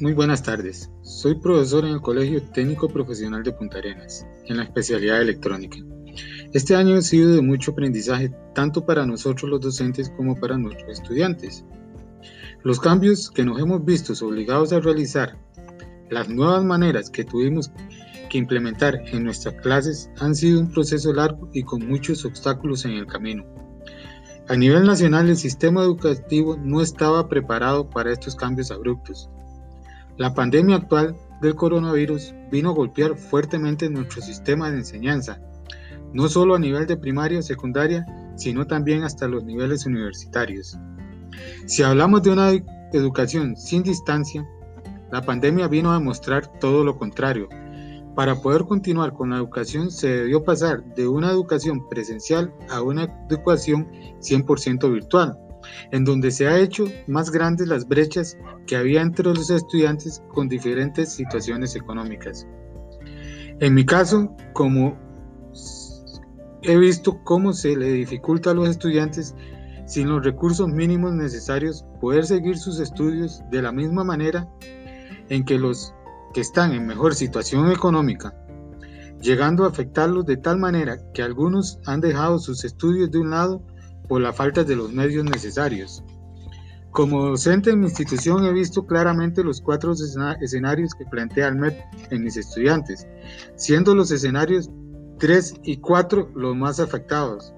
Muy buenas tardes. Soy profesor en el Colegio Técnico Profesional de Punta Arenas, en la especialidad electrónica. Este año ha sido de mucho aprendizaje tanto para nosotros los docentes como para nuestros estudiantes. Los cambios que nos hemos visto obligados a realizar, las nuevas maneras que tuvimos que implementar en nuestras clases han sido un proceso largo y con muchos obstáculos en el camino. A nivel nacional el sistema educativo no estaba preparado para estos cambios abruptos la pandemia actual del coronavirus vino a golpear fuertemente nuestro sistema de enseñanza, no solo a nivel de primaria o secundaria, sino también hasta los niveles universitarios. Si hablamos de una educación sin distancia, la pandemia vino a demostrar todo lo contrario. Para poder continuar con la educación se debió pasar de una educación presencial a una educación 100% virtual en donde se ha hecho más grandes las brechas que había entre los estudiantes con diferentes situaciones económicas. En mi caso, como he visto cómo se le dificulta a los estudiantes sin los recursos mínimos necesarios poder seguir sus estudios de la misma manera en que los que están en mejor situación económica, llegando a afectarlos de tal manera que algunos han dejado sus estudios de un lado por la falta de los medios necesarios. Como docente en mi institución he visto claramente los cuatro escenarios que plantea el MEP en mis estudiantes, siendo los escenarios 3 y 4 los más afectados,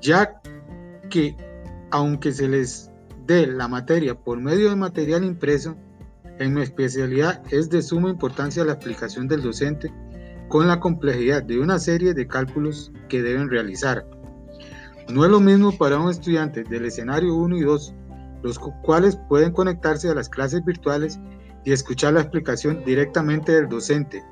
ya que aunque se les dé la materia por medio de material impreso, en mi especialidad es de suma importancia la aplicación del docente con la complejidad de una serie de cálculos que deben realizar no es lo mismo para un estudiante del escenario 1 y 2, los cuales pueden conectarse a las clases virtuales y escuchar la explicación directamente del docente,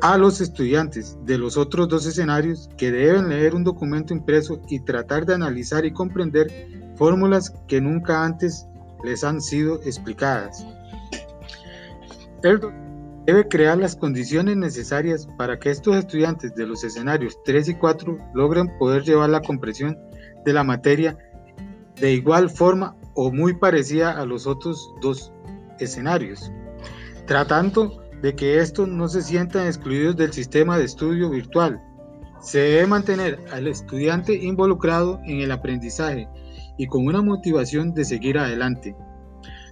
a los estudiantes de los otros dos escenarios que deben leer un documento impreso y tratar de analizar y comprender fórmulas que nunca antes les han sido explicadas. Debe crear las condiciones necesarias para que estos estudiantes de los escenarios 3 y 4 logren poder llevar la comprensión de la materia de igual forma o muy parecida a los otros dos escenarios, tratando de que estos no se sientan excluidos del sistema de estudio virtual. Se debe mantener al estudiante involucrado en el aprendizaje y con una motivación de seguir adelante.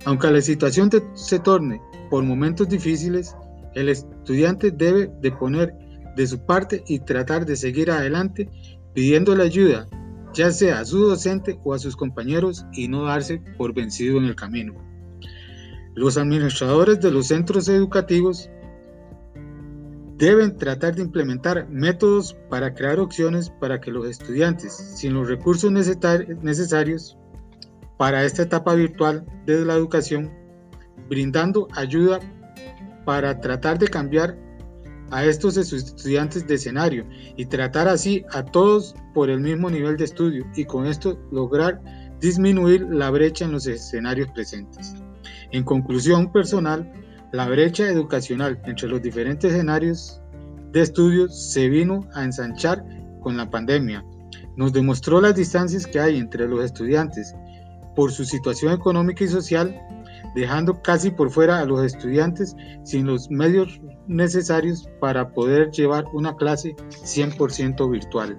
Aunque la situación se torne por momentos difíciles, el estudiante debe de poner de su parte y tratar de seguir adelante pidiendo la ayuda, ya sea a su docente o a sus compañeros y no darse por vencido en el camino. Los administradores de los centros educativos deben tratar de implementar métodos para crear opciones para que los estudiantes sin los recursos necesarios para esta etapa virtual de la educación, brindando ayuda para tratar de cambiar a estos estudiantes de escenario y tratar así a todos por el mismo nivel de estudio y con esto lograr disminuir la brecha en los escenarios presentes. En conclusión personal, la brecha educacional entre los diferentes escenarios de estudio se vino a ensanchar con la pandemia. Nos demostró las distancias que hay entre los estudiantes por su situación económica y social dejando casi por fuera a los estudiantes sin los medios necesarios para poder llevar una clase 100% virtual.